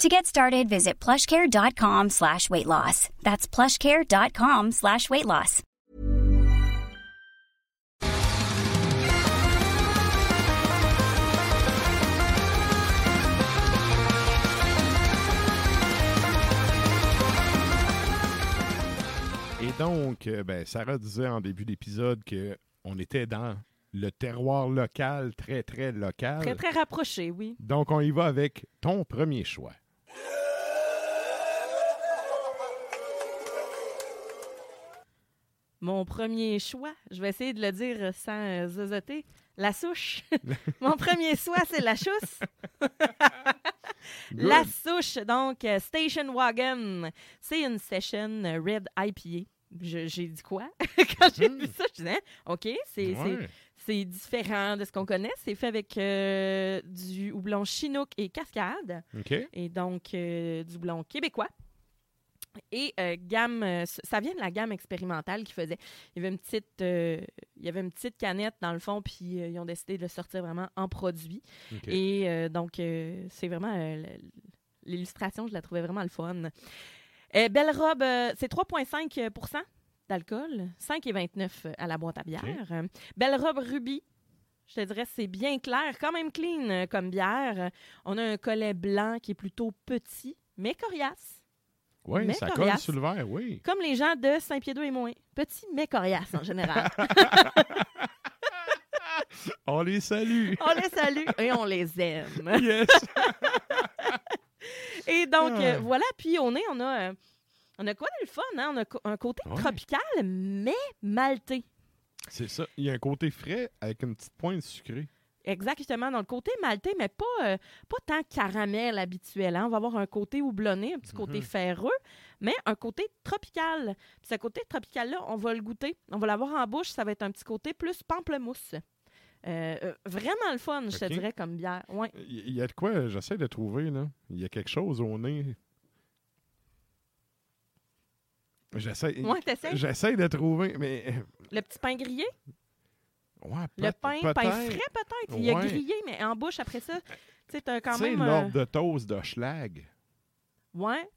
To get started, visit plushcare.com slash weight loss. That's plushcare.com slash weight loss. Et donc, euh, ben, Sarah disait en début d'épisode que on était dans le terroir local, très, très local. Très, très rapproché, oui. Donc, on y va avec ton premier choix. Mon premier choix, je vais essayer de le dire sans euh, zozoter, la souche. Mon premier choix, c'est la chousse. la souche, donc euh, Station Wagon. C'est une session euh, Red IPA. J'ai dit quoi? Quand j'ai vu ça, je disais, OK, c'est Ouais. différent de ce qu'on connaît. C'est fait avec euh, du houblon Chinook et Cascade. OK? et donc euh, du blond québécois. Et euh, gamme, euh, ça vient de la gamme expérimentale qu'ils faisaient. Il y avait une petite, euh, il y avait une petite canette dans le fond, puis ils ont décidé de le sortir vraiment en produit. Et donc, c'est vraiment l'illustration, je la trouvais vraiment le fun. Belle robe, c'est 3,5% d'alcool, 5,29 à la boîte à bière. Belle robe rubis. Je te dirais, c'est bien clair, quand même clean comme bière. On a un collet blanc qui est plutôt petit, mais coriace. Oui, mais ça coriace. colle sur le verre, oui. Comme les gens de Saint-Pied-d'Eau et moins. Petit, mais coriace en général. On les salue. on les salue et on les aime. yes. Et donc, Ah. euh, voilà. Puis, on est, on a, euh, on a quoi de le fun, hein? On a un côté Ouais. tropical, mais maltais. C'est ça. Il y a un côté frais avec une petite pointe sucrée. Exactement, dans le côté maltais, mais pas, euh, pas tant caramel habituel. hein. On va avoir un côté houblonné, un petit côté Mhm. ferreux, mais un côté tropical. Puis ce côté tropical-là, on va le goûter. On va l'avoir en bouche, ça va être un petit côté plus pamplemousse. Euh, euh, vraiment le fun, je te dirais, comme bière. Ouais. Il y a de quoi, j'essaie de trouver, là. Il y a quelque chose au nez. J'essaie. Ouais, de trouver, mais. Le petit pain grillé, Ouais, le pain, pain peut-être. frais peut-être. Il a Ouais. grillé, mais en bouche après ça, tu sais, t'as quand Tu sais, même. l'ordre de toast de Schlag, Ouais,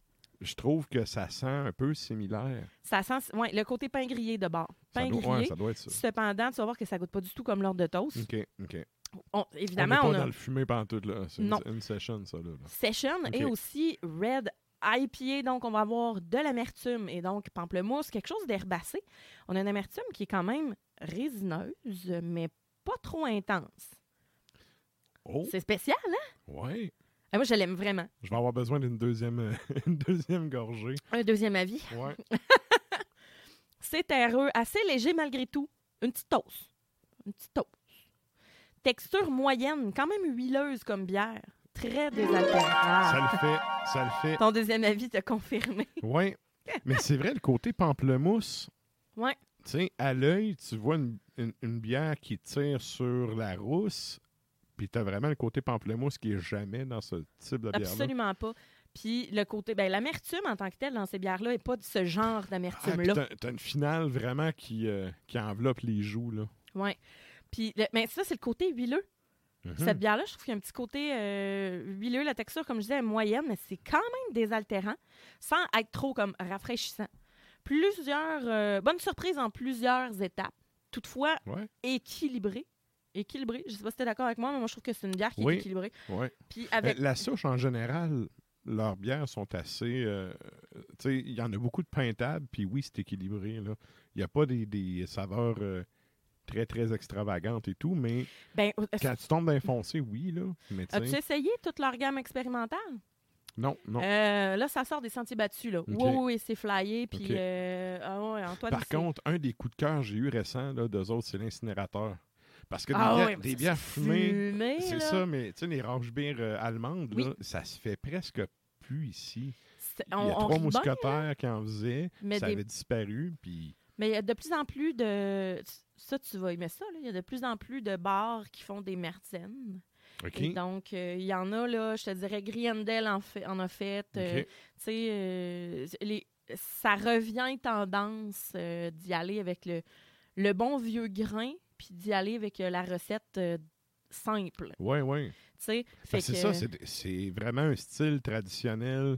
je trouve que ça sent un peu similaire. ça sent. Ouais, le côté pain grillé de bord. Ça Pain doit, grillé. ouais, ça doit être ça. Cependant, tu vas voir que ça goûte pas du tout comme l'ordre de toast. OK, OK. On- évidemment, on on, n'est pas a dans le fumé pantoute, là. C'est une, session, ça, là. session et aussi red IPA. Donc, on va avoir de l'amertume et donc pamplemousse, quelque chose d'herbacé. On a une amertume qui est quand même résineuse, mais pas trop intense. Oh, C'est spécial, hein? ouais. Ah, moi, je l'aime vraiment. Je vais avoir besoin d'une deuxième, euh, une deuxième gorgée. Un deuxième avis. Ouais. C'est terreux, assez léger malgré tout. Une petite toast. Une petite toast. Texture moyenne, quand même huileuse comme bière. Très désaltérante. Ça le fait, ça le fait. Ton deuxième avis t'a confirmé. Ouais. Mais c'est vrai, le côté pamplemousse, Ouais. Tu sais, à l'œil, tu vois une, une- une bière qui tire sur la rousse, puis tu as vraiment le côté pamplemousse qui est jamais dans ce type de bière-là. Absolument pas. Puis le côté, ben l'amertume en tant que telle dans ces bières-là n'est pas de ce genre Ah, d'amertume-là. t'as, t'as une finale vraiment qui, euh, qui enveloppe les joues, là. ouais. Puis, mais ça, c'est le côté huileux. Mhm. Cette bière-là, je trouve qu'il y a un petit côté euh, huileux. La texture, comme je disais, est moyenne, mais c'est quand même désaltérant, sans être trop comme rafraîchissant. Plusieurs, euh, bonne surprise en plusieurs étapes. Toutefois, Ouais, équilibré. Équilibré. Je sais pas si tu es d'accord avec moi, mais moi, je trouve que c'est une bière qui Oui. est équilibrée. Puis avec. La souche, en général, leurs bières sont assez. euh, tu sais, il y en a beaucoup de pintables, puis oui, c'est équilibré. Il n'y a pas des, des saveurs euh, très, très extravagantes et tout, mais Ben, euh, quand tu tombes dans les foncés, oui, là. Mais as-tu essayé toute leur gamme expérimentale? Non, non. Euh, là, ça sort des sentiers battus. Là. Oui, oui, oui, c'est flyé. Puis, euh, ah Antoine, Par contre, un des coups de cœur que j'ai eu récent, là, d'eux autres, c'est l'incinérateur. Parce que des Ah bières, ouais, mais des bières fumées, fumé, c'est ça, mais tu sais, les range-bières euh, allemandes, Oui. là, ça se fait presque plus ici. C'est- Il y a on trois bien, mousquetaires qui en faisaient, Mais ça des- avait disparu, puis Mais il y a de plus en plus de. Ça, tu vas aimer ça. là. Il y a de plus en plus de bars qui font des mertens. Et donc, euh, il y en a, là, je te dirais, Griendel en, fait, en a fait. euh, OK. tu sais, euh, les- ça revient tendance euh, d'y aller avec le, le bon vieux grain, puis d'y aller avec la recette simple. Oui, oui. C'est ça, c'est- vraiment un style traditionnel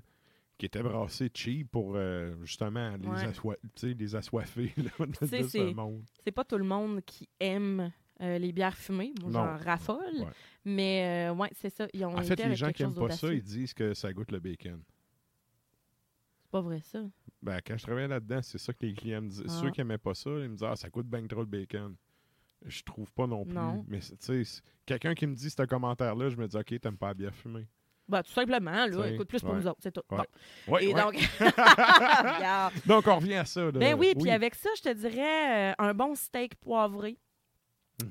qui était brassé cheap pour euh, justement les, Ouais. les assoiffés là, de, ce monde. c'est pas tout le monde qui aime euh, les bières fumées. Moi, j'en raffole. Ouais. Mais, euh, ouais, c'est ça. Ils ont En fait, les gens qui n'aiment pas ça, ils disent que ça goûte le bacon. C'est pas vrai, ça. Ben, quand je travaillais là-dedans, c'est ça que les clients me disaient. Ah. Ceux qui n'aimaient pas ça, ils me disaient Ah, ça coûte bien trop le bacon. Je trouve pas non plus. Non. Mais tu sais, quelqu'un qui me dit ce commentaire-là, je me dis OK, t'aimes pas la bière fumée. Bah, tout simplement, là. Écoute, plus pour ouais. nous autres, c'est tout. Ouais. Bon. Ouais, Et donc. Donc, on revient à ça. là. Ben oui, puis avec ça, je te dirais euh, un bon steak poivré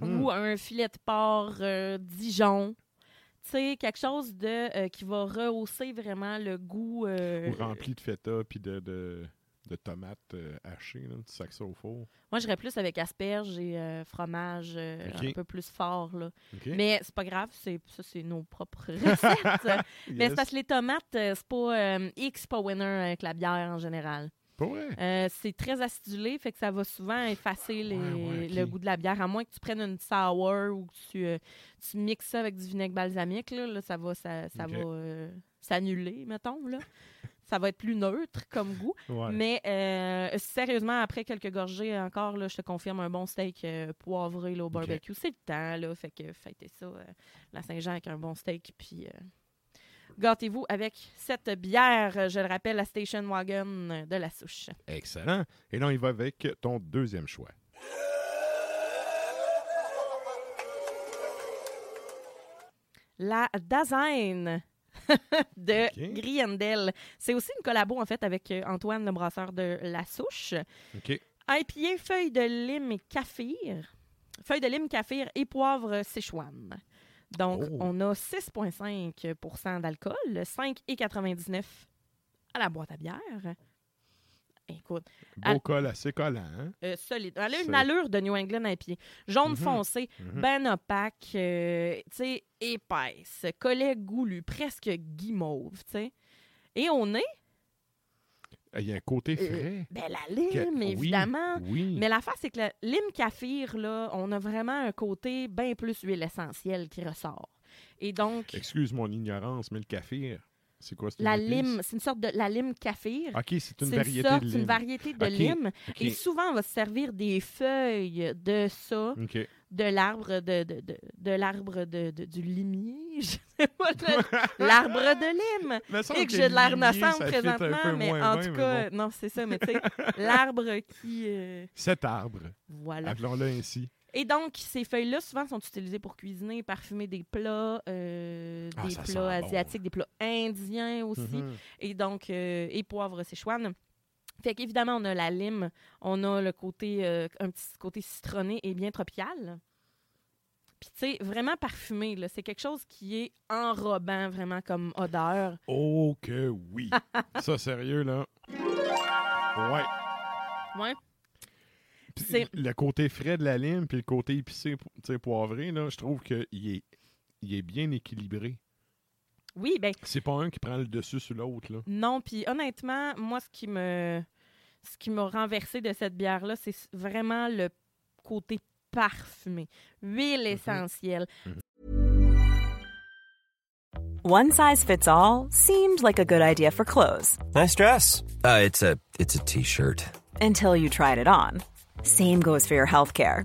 Mhm. ou un filet de porc euh, Dijon. Tu sais, quelque chose de euh, qui va rehausser vraiment le goût. euh, Ou rempli de feta puis de, de, de tomates hachées. Là. Tu sacs ça au four. Moi, j'irais plus avec asperges et fromage un peu plus fort. Là. OK? Mais c'est pas grave, c'est ça, c'est nos propres recettes. Mais c'est parce que les tomates, c'est pas X pas winner avec la bière en général. Euh, c'est très acidulé, fait que ça va souvent effacer les- Ouais, ouais, ok. le goût de la bière, à moins que tu prennes une sour ou que tu, euh, tu mixes ça avec du vinaigre balsamique, là, là, ça va, ça, ça Ok. va euh, s'annuler, mettons. Là. ça va être plus neutre comme goût. Ouais. Mais sérieusement, après quelques gorgées encore, là, je te confirme un bon steak poivré là, au barbecue. C'est le temps, là, fait que fêtez ça, la Saint-Jean avec un bon steak, puis... Gâtez-vous avec cette bière, je le rappelle, la Station Wagon de la souche. Excellent. Et là, on y va avec ton deuxième choix. La Dasein de Ok. Griendel. C'est aussi une collabo, en fait, avec euh, Antoine, le brasseur de La Souche. OK. IPA, feuille de lime et kaffir. Feuille de lime, kaffir et poivre Sichuan. Donc, Oh. on a 6,5% d'alcool, 5,99 à la boîte à bière. Écoute, Beau col assez collant. Hein? euh, solide. Elle a une allure de New England IPA. Jaune Mhm. foncé, Mhm. ben opaque, euh, tu sais, épaisse, collet goulu, presque guimauve, tu sais. Et on est, Il y a un côté euh, frais. ben la lime, oui, évidemment. Oui. Mais l'affaire, c'est que le lime kaffir, là, on a vraiment un côté bien plus huile essentielle qui ressort. Et donc, Excuse mon ignorance, mais le café, c'est quoi? la lime, c'est une sorte de la lime kaffir. OK, c'est une variété sorte- de lime. une variété de lime. Et souvent, on va se servir des feuilles de ça, OK. De l'arbre de, de, de, de l'arbre de, du limier. Je sais pas, l'arbre de lime. Et que j'ai de l'air peu présentement, mais en tout cas, bon. non, c'est ça, mais tu sais, l'arbre qui. euh, Cet arbre, voilà. appelons-le ainsi. Et donc, ces feuilles-là, souvent, sont utilisées pour cuisiner, parfumer des plats, euh, Ah, des plats bon. asiatiques, des plats indiens aussi. Mhm. Et donc, euh, et poivre Sichuan. Fait qu'évidemment, on a la lime, on a le côté, euh, un petit côté citronné et bien tropical. Puis, tu sais, vraiment parfumé, là. C'est quelque chose qui est enrobant, vraiment, comme odeur. Oh que oui. ça, sérieux, là? Ouais. Ouais. C'est- Le côté frais de la lime puis le côté épicé, tu sais, poivré, là, je trouve qu'il est, il est bien équilibré. Oui, ben C'est pas un qui prend le dessus sur l'autre, là. non. Puis, honnêtement, moi, ce qui me... Ce qui m'a renversé de cette bière-là, c'est vraiment le côté parfumé. Huile essentielle. One size fits all seemed like a good idea for clothes Nice dress. Uh, it's a it's a t-shirt. until you tried it on. Same goes for your healthcare.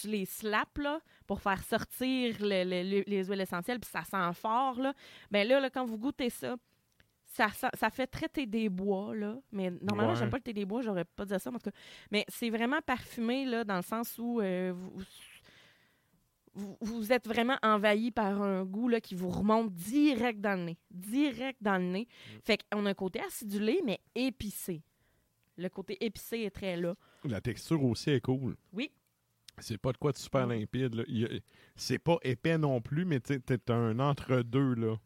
tu les slaps, là, pour faire sortir le- le- le- les huiles essentielles, puis ça sent fort, là. Ben là, là, quand vous goûtez ça, ça, ça fait très thé des bois, là. Mais normalement, Ouais. j'aime pas le thé des bois, j'aurais pas dit ça, mais en tout cas. Mais c'est vraiment parfumé, là, dans le sens où euh, vous, vous, vous êtes vraiment envahi par un goût, là, qui vous remonte direct dans le nez. Direct dans le nez. Fait qu'on a un côté acidulé, mais épicé. Le côté épicé est très là. La texture aussi est cool. Oui. C'est pas de quoi de super limpide. C'est pas épais non plus, mais tu t'es un entre-deux. là.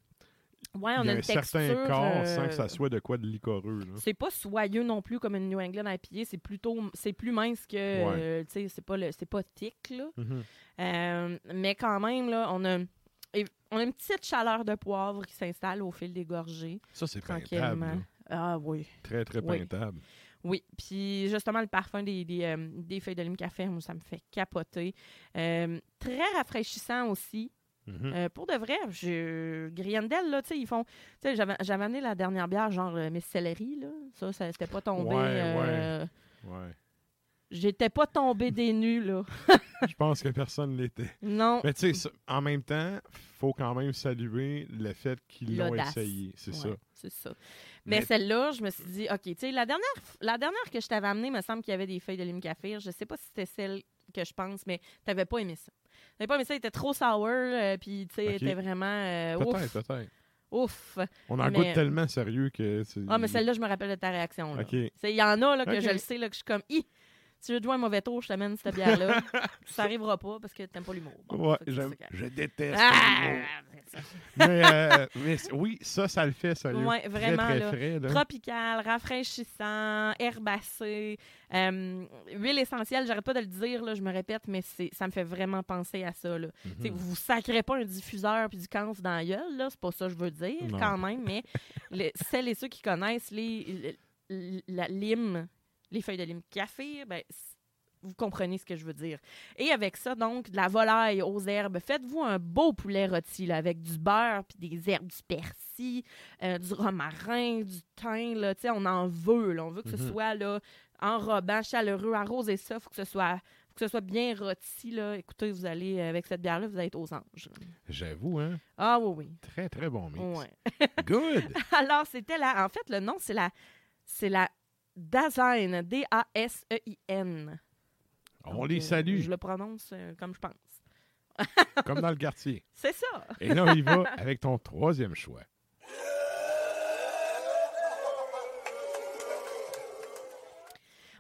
Ouais, on Il y a a une un certain corps sans euh, que ça soit de quoi de licoreux. C'est pas soyeux non plus comme une New England IPA, c'est plutôt c'est plus mince que euh, tu sais c'est pas le c'est pas thick là. Mhm. Euh, mais quand même là, on a et on a une petite chaleur de poivre qui s'installe au fil des gorgées Ça, c'est peintable. tranquillement. là. Ah oui. Très, très Oui. peintable. Oui, puis justement le parfum des, des, euh, des feuilles de lime café, moi, ça me fait capoter. Euh, très rafraîchissant aussi. Mhm. Euh, pour de vrai, je... Griendel, là, tu sais, ils font... Tu sais, j'avais j'avais amené la dernière bière, genre Miss Celery, là. Ça, ça c'était pas tombé... Ouais, Ouais. J'étais pas tombée des nues, là. Je pense que personne l'était. Non. Mais tu sais, en même temps, faut quand même saluer le fait qu'ils l'ont essayé. C'est Ouais, ça. C'est ça. Mais, Mais- celle-là, je me suis dit, OK, tu sais, la dernière, la dernière que je t'avais amenée, me semble qu'il y avait des feuilles de lime café. Je sais pas si c'était celle que je pense, mais t'avais pas aimé ça. T'avais pas aimé ça, il était trop sour, euh, puis tu sais, OK. était vraiment... euh, ouf, Peut-être, peut-être. ouf. On en Mais- goûte tellement sérieux que. c'est- Ah, mais celle-là, je me rappelle de ta réaction. là. OK. Il y en a là, que je le sais, là, que je suis comme, Hi, si je jouer un mauvais tour, je t'amène cette bière-là. ça arrivera pas parce que t'aimes pas l'humour. Bon, Ouais, ça. je déteste. Ah! l'humour. mais, euh, mais oui, ça, ça le fait. Ouais, Très, vraiment, très là. frais, là. Tropical, rafraîchissant, herbacé, euh, huile essentielle, j'arrête pas de le dire, là, je me répète, mais ça me fait vraiment penser à ça. Là. Tu sais, Vous sacrez pas un diffuseur puis du camphre dans la gueule, là, c'est pas ça que je veux dire Non. quand même, mais les- celles et ceux qui connaissent les, le- la lime, les feuilles de lime café, ben, vous comprenez ce que je veux dire. Et avec ça, donc, de la volaille aux herbes. Faites-vous un beau poulet rôti là, avec du beurre, puis des herbes, du persil, euh, du romarin, du thym. Là, Tu sais, on en veut. là. On veut que ce Mhm. soit là, enrobant, chaleureux, arrosé ça. faut que ce soit faut que ce soit bien rôti. Là. Écoutez, vous allez, avec cette bière-là, vous allez être aux anges. J'avoue, hein. Ah oui, oui. Très, très bon mix. Ouais. Good! Alors, c'était la... En fait, le nom, c'est la... C'est la Dasein. D-A-S-E-I-N. On Donc, les euh, salue, Je le prononce euh, comme je pense. comme dans le quartier. C'est ça. Et là, on y va avec ton troisième choix.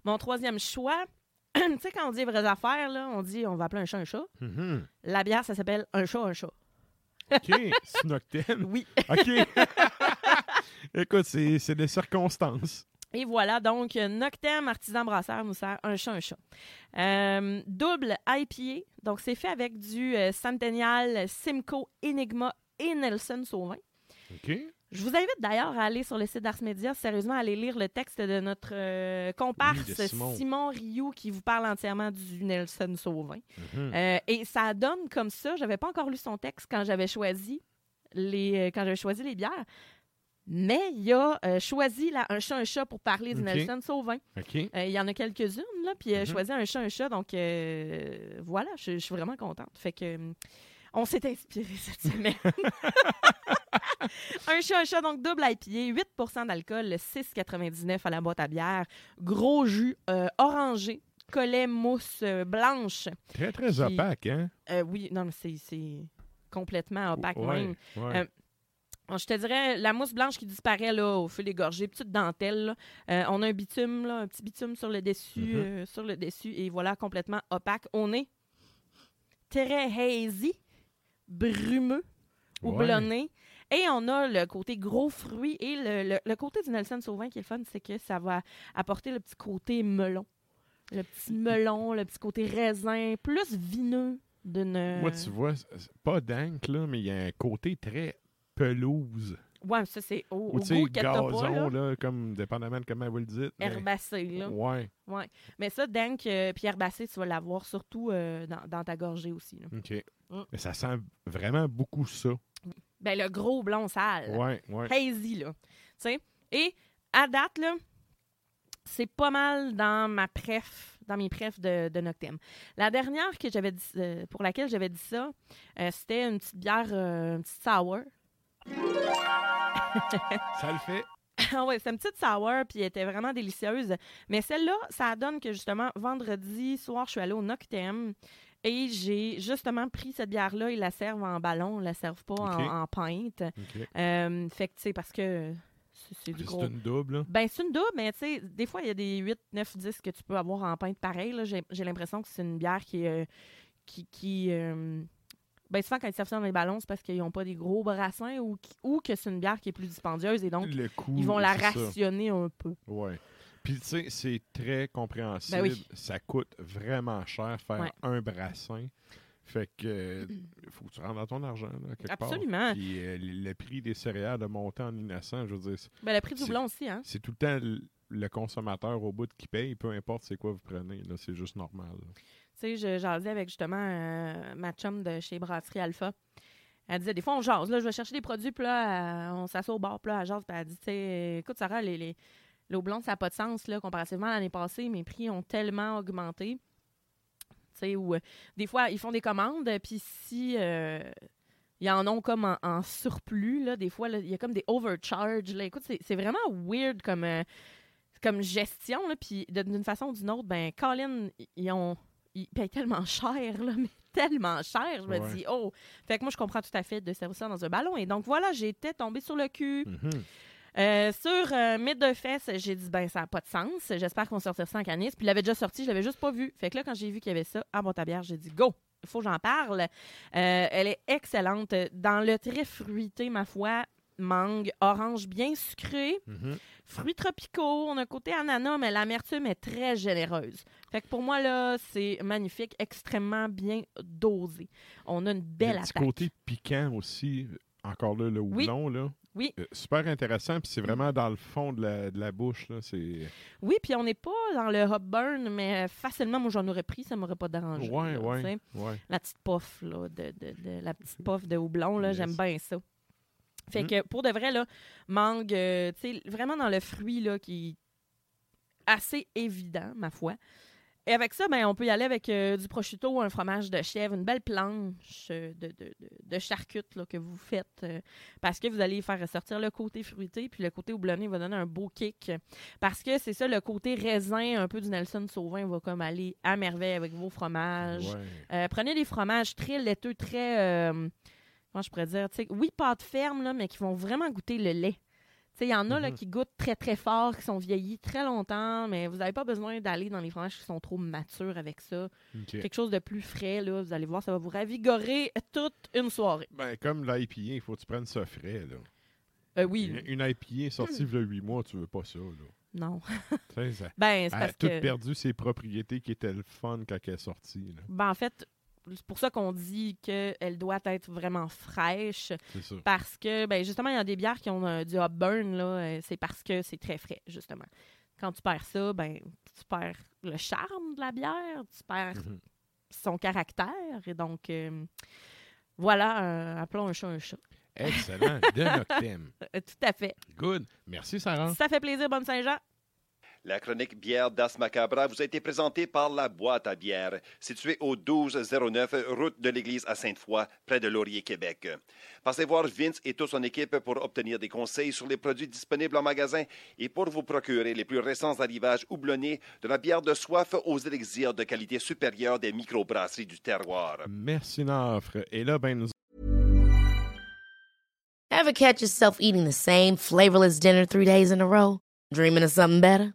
Mon troisième choix, tu sais, quand on dit vraies affaires, là, on dit on va appeler un chat un chat. Mhm. La bière, ça s'appelle un chat un chat. OK, c'est. Oui. OK. Écoute, c'est des circonstances. Et voilà, donc, Noctem Artisan Brasseur nous sert un chat un chat. Euh, double IPA. Donc, c'est fait avec du euh, Centennial, Simcoe, Enigma et Nelson Sauvin. OK. Je vous invite d'ailleurs à aller sur le site d'Ars Media, sérieusement, à aller lire le texte de notre euh, comparse Oui, de Simon. Simon. Rioux qui vous parle entièrement du Nelson Sauvin. Mhm. Euh, et ça donne comme ça. J'avais pas encore lu son texte quand j'avais choisi les quand j'avais choisi les bières. Mais il a euh, choisi là, un chat un chat pour parler du OK. Nelson Sauvin. Euh, il y en a quelques-unes là, puis il a Mhm. choisi un chat un chat. Donc euh, voilà, je, je suis vraiment contente. Fait que euh, on s'est inspiré cette semaine. un chat un chat donc double IPA, 8% d'alcool, 6,99 à la boîte à bière, gros jus euh, orangé, collet mousse euh, blanche. Très, très opaque, hein? Euh, oui, non, mais c'est. c'est- complètement opaque Ouais, même. ouais. Je te dirais, la mousse blanche qui disparaît là, au fil des gorgées, petite dentelle. là. Euh, on a un bitume, là, un petit bitume sur le dessus, Mhm. euh, sur le dessus, et voilà, complètement opaque. On est très hazy, brumeux, Ouais. houblonné. Et on a le côté gros fruit et le, le- le côté du Nelson Sauvin qui est le fun, c'est que ça va apporter le petit côté melon. Le petit melon, le petit côté raisin, plus vineux d'une... Moi, tu vois, pas dank, là, mais il y a un côté très pelouse. Ouais, ça c'est au, Ou au goût que t'as pas, gazon, là. là, comme dépendamment de comment vous le dites. mais- Herbacé, là. Ouais, Mais ça, dank, euh, puis herbacé, tu vas l'avoir surtout euh, dans, dans ta gorgée aussi. là. OK. Mm. Mais ça sent vraiment beaucoup ça. Ben, le gros blond sale. Ouais, ouais. Hazy, là. Tu sais? Et à date, là, c'est pas mal dans ma préf, dans mes préfs de, de Noctem. La dernière que j'avais dit, euh, pour laquelle j'avais dit ça, euh, c'était une petite bière, une petite sour. Ça le fait. Ah ouais, c'est une petite sour, puis elle était vraiment délicieuse. Mais celle-là, ça donne que justement, vendredi soir, je suis allée au Noctem et j'ai justement pris cette bière-là. Ils la servent en ballon, ils la servent pas en, en pinte. Euh, fait que, tu sais, parce que c'est c'est du C'est gros. une double. là. Ben, c'est une double, mais tu sais, des fois, il y a des 8, 9, 10 que tu peux avoir en pinte pareil. J'ai j'ai l'impression que c'est une bière qui. euh, qui, qui euh, ben, souvent, quand ils servent ça dans les ballons, c'est parce qu'ils n'ont pas des gros brassins ou, qui- ou que c'est une bière qui est plus dispendieuse et donc ils vont la ça. rationner un peu. Ouais. Puis, tu sais, c'est très compréhensible. Ben oui. Ça coûte vraiment cher faire Ouais. un brassin. Fait que il faut que tu rentres dans ton argent, là, quelque part. Absolument. Puis euh, le prix des céréales a monté en innocent. Je veux dire, Ben, le prix du houblon aussi, hein? c'est tout le temps le, le consommateur au bout qui paye, peu importe c'est quoi vous prenez. Là, c'est juste normal. là. Tu sais, je jasais avec justement euh, ma chum de chez Brasserie Alpha. Elle disait, des fois, on jase. Là, je vais chercher des produits, puis là, euh, on s'assoit au bar, là, elle jase, puis elle dit, tu écoute, Sarah, les, les, le houblon, ça n'a pas de sens, là, comparativement à l'année passée. Mes prix ont tellement augmenté. Tu sais, où euh, des fois, ils font des commandes, puis si euh, ils en ont comme en, surplus, là, des fois, il y a comme des overcharges. Là. Écoute, c'est vraiment weird comme, comme gestion, là, puis d'une façon ou d'une autre, ben, Colin, ils ont ils payent tellement cher, là, mais tellement cher. Je me Ouais. dis, oh. Fait que moi, je comprends tout à fait de servir ça dans un ballon. Et donc, voilà, j'étais tombée sur le cul. Mhm. Euh, sur euh, mes deux fesses, j'ai dit, ben, ça n'a pas de sens. J'espère qu'on va sortir ça en canis. Puis, il l'avait déjà sorti, je l'avais juste pas vu. Fait que là, quand j'ai vu qu'il y avait ça à boîte à bière, j'ai dit, go, il faut que j'en parle. Euh, elle est excellente. Dans le très fruité, ma foi, mangue, orange bien sucré. Mhm. Fruits tropicaux, on a un côté ananas, mais l'amertume est très généreuse. Fait que pour moi, là, c'est magnifique, extrêmement bien dosé. On a une belle attaque. côté piquant aussi. Encore là, le Oui. houblon, là. Oui. Euh, super intéressant, puis c'est vraiment dans le fond de la, de la bouche, là. Oui, puis on n'est pas dans le hop burn, mais facilement, moi, j'en aurais pris, ça m'aurait pas dérangé. Ouais, là, ouais. La petite puff, là, de, de- de- la petite puff de houblon, là, Yes. j'aime bien ça. Fait Mm. que pour de vrai, là, mangue, euh, tu sais, vraiment dans le fruit, là, qui est assez évident, ma foi. Et avec ça, ben, on peut y aller avec euh, du prosciutto, un fromage de chèvre, une belle planche euh, de, de, de, de charcute là, que vous faites euh, parce que vous allez faire ressortir le côté fruité, puis le côté houblonné va donner un beau kick. Parce que c'est ça, le côté raisin un peu du Nelson Sauvin va comme aller à merveille avec vos fromages. Ouais. Prenez des fromages très laiteux, très. Je pourrais dire? oui, pâte ferme, là, mais qui vont vraiment goûter le lait. Il y en a là, Mhm. qui goûtent très, très fort, qui sont vieillis très longtemps, mais vous n'avez pas besoin d'aller dans les fromages qui sont trop matures avec ça. Quelque chose de plus frais, là, vous allez voir, ça va vous ravigorer toute une soirée. Ben, comme l'IPA, il faut que tu prennes ça frais, là. Euh, oui, Une, une IPA sortie il y a 8 mois, tu veux pas ça, là. non. Ça Ben, c'est a parce tout perdu ses propriétés qui étaient le fun quand elle est sortie, là. Ben, en fait, c'est pour ça qu'on dit qu'elle doit être vraiment fraîche. Parce que, ben justement, il y a des bières qui ont euh, du hop burn, là, euh, c'est parce que c'est très frais, justement. Quand tu perds ça, ben tu perds le charme de la bière, tu perds Mhm. son caractère, et donc, euh, voilà, euh, appelons un chat un chat. Excellent. De Noctem. Tout à fait. Good. Merci, Sarah. Ça fait plaisir, bonne Saint-Jean. La chronique bière d'As Macabra vous a été présentée par La Boîte à bière, située au 1209 route de l'église à Sainte-Foy, près de Laurier, Québec. Passez voir Vince et toute son équipe pour obtenir des conseils sur les produits disponibles en magasin et pour vous procurer les plus récents arrivages houblonnés de la bière de soif aux élixirs de qualité supérieure des microbrasseries du terroir. Merci, Nafre. Et là, ben, nous Ever catch yourself eating the same flavorless dinner three days in a row? Dreaming of something better?